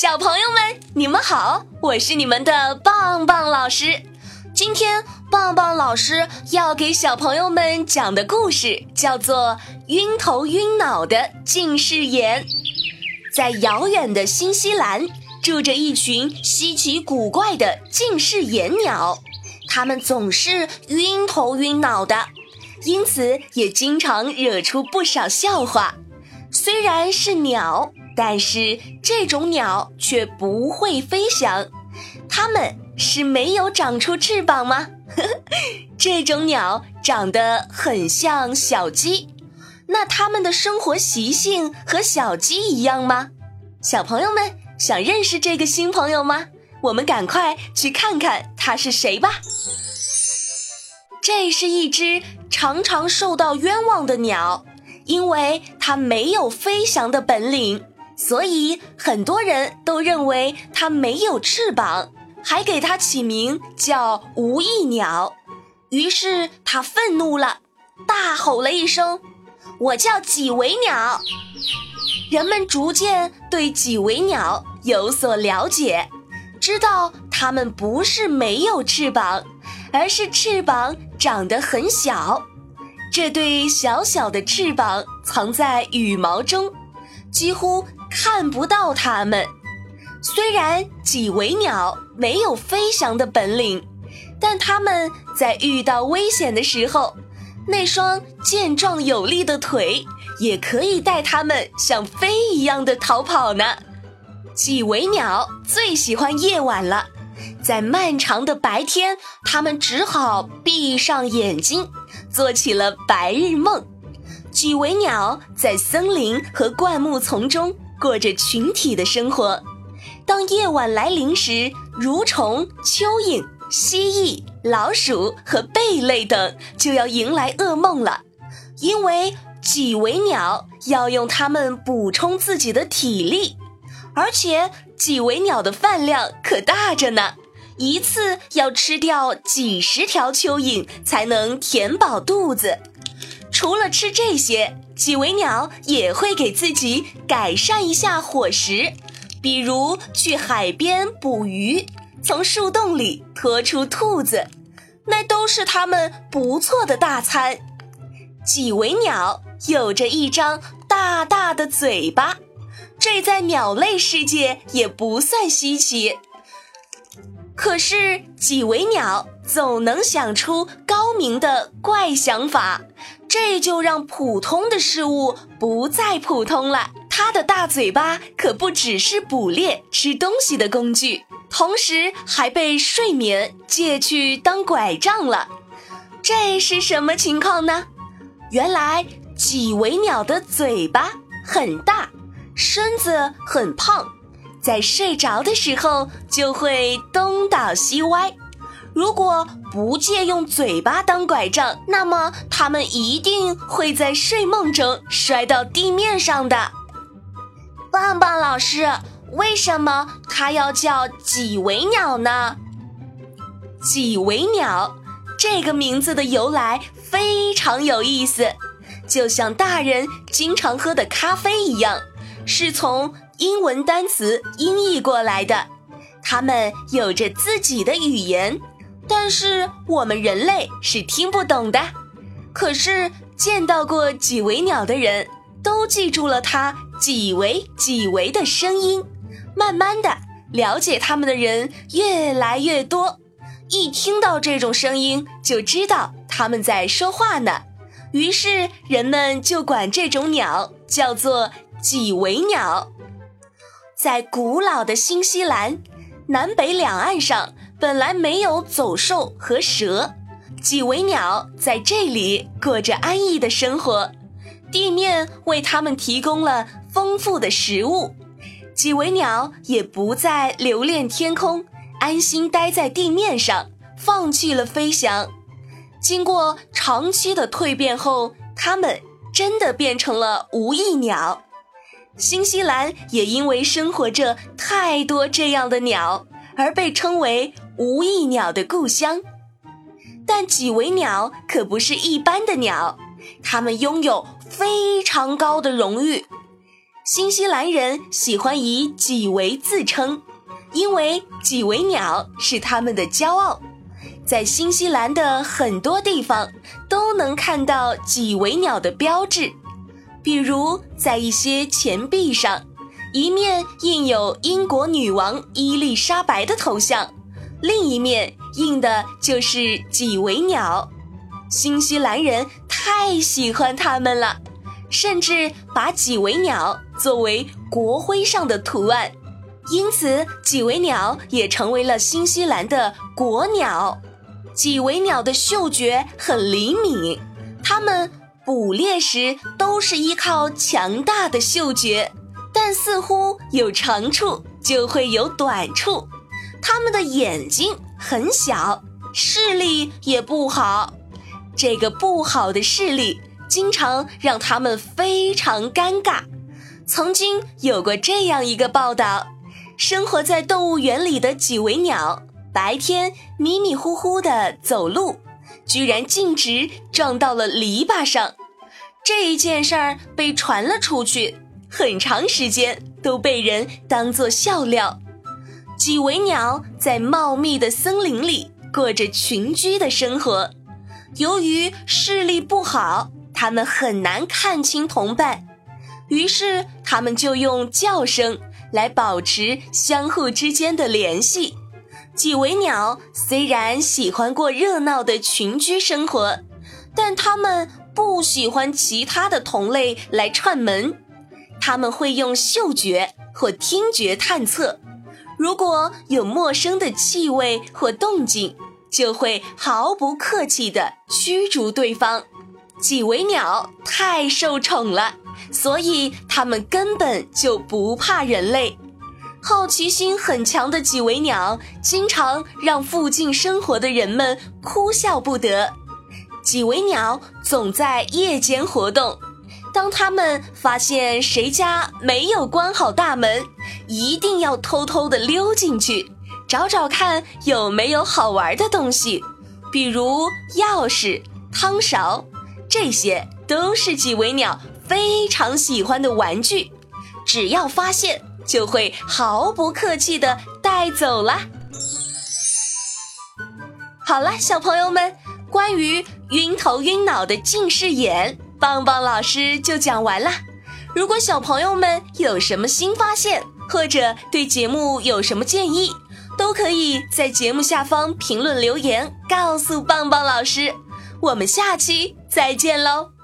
小朋友们，你们好，我是你们的棒棒老师。今天棒棒老师要给小朋友们讲的故事叫做《晕头晕脑的近视眼》。在遥远的新西兰，住着一群稀奇古怪的近视眼鸟，它们总是晕头晕脑的，因此也经常惹出不少笑话。虽然是鸟。但是这种鸟却不会飞翔，它们是没有长出翅膀吗？这种鸟长得很像小鸡，那它们的生活习性和小鸡一样吗？小朋友们想认识这个新朋友吗？我们赶快去看看它是谁吧。这是一只常常受到冤枉的鸟，因为它没有飞翔的本领。所以很多人都认为它没有翅膀，还给它起名叫无翼鸟。于是它愤怒了，大吼了一声：“我叫几维鸟！”人们逐渐对几维鸟有所了解，知道它们不是没有翅膀，而是翅膀长得很小。这对小小的翅膀藏在羽毛中，几乎。看不到它们。虽然几维鸟没有飞翔的本领，但它们在遇到危险的时候，那双健壮有力的腿也可以带它们像飞一样的逃跑呢。几维鸟最喜欢夜晚了，在漫长的白天，它们只好闭上眼睛，做起了白日梦。几维鸟在森林和灌木丛中。过着群体的生活。当夜晚来临时，蠕虫、蚯蚓、蜥蜴、老鼠和贝类等就要迎来噩梦了，因为几维鸟要用它们补充自己的体力，而且几维鸟的饭量可大着呢，一次要吃掉几十条蚯蚓才能填饱肚子。除了吃这些。几维鸟也会给自己改善一下伙食，比如去海边捕鱼，从树洞里拖出兔子，那都是它们不错的大餐。几维鸟有着一张大大的嘴巴，这在鸟类世界也不算稀奇。可是几维鸟总能想出高明的怪想法。这就让普通的事物不再普通了。它的大嘴巴可不只是捕猎、吃东西的工具，同时还被睡眠借去当拐杖了。这是什么情况呢？原来几维鸟的嘴巴很大，身子很胖，在睡着的时候就会东倒西歪。如果不借用嘴巴当拐杖，那么它们一定会在睡梦中摔到地面上的。棒棒老师，为什么它要叫几维鸟呢？几维鸟这个名字的由来非常有意思，就像大人经常喝的咖啡一样，是从英文单词音译过来的。它们有着自己的语言。但是我们人类是听不懂的，可是见到过几维鸟的人都记住了它几维几维的声音。慢慢的，了解它们的人越来越多，一听到这种声音就知道他们在说话呢。于是人们就管这种鸟叫做几维鸟。在古老的新西兰南北两岸上。本来没有走兽和蛇，几维鸟在这里过着安逸的生活，地面为它们提供了丰富的食物，几维鸟也不再留恋天空，安心待在地面上，放弃了飞翔。经过长期的蜕变后，它们真的变成了无翼鸟。新西兰也因为生活着太多这样的鸟，而被称为。无翼鸟的故乡，但几维鸟可不是一般的鸟，它们拥有非常高的荣誉。新西兰人喜欢以几维自称，因为几维鸟是他们的骄傲。在新西兰的很多地方都能看到几维鸟的标志，比如在一些钱币上，一面印有英国女王伊丽莎白的头像，另一面印的就是几维鸟。新西兰人太喜欢它们了，甚至把几维鸟作为国徽上的图案，因此几维鸟也成为了新西兰的国鸟。几维鸟的嗅觉很灵敏，它们捕猎时都是依靠强大的嗅觉，但似乎有长处就会有短处。它们的眼睛很小，视力也不好。这个不好的视力经常让他们非常尴尬。曾经有过这样一个报道：生活在动物园里的几维鸟，白天迷迷糊糊地走路，居然径直撞到了篱笆上。这一件事儿被传了出去，很长时间都被人当作笑料。几维鸟在茂密的森林里过着群居的生活。由于视力不好，它们很难看清同伴，于是它们就用叫声来保持相互之间的联系。几维鸟虽然喜欢过热闹的群居生活，但它们不喜欢其他的同类来串门。它们会用嗅觉或听觉探测，如果有陌生的气味或动静。就会毫不客气地驱逐对方。几维鸟太受宠了，所以它们根本就不怕人类。好奇心很强的几维鸟，经常让附近生活的人们哭笑不得。几维鸟总在夜间活动，当它们发现谁家没有关好大门，一定要偷偷地溜进去。找找看有没有好玩的东西，比如钥匙、汤勺，这些都是几维鸟非常喜欢的玩具。只要发现，就会毫不客气地带走啦。好了，小朋友们，关于晕头晕脑的近视眼，棒棒老师就讲完了。如果小朋友们有什么新发现，或者对节目有什么建议，都可以在节目下方评论留言，告诉棒棒老师。我们下期再见喽！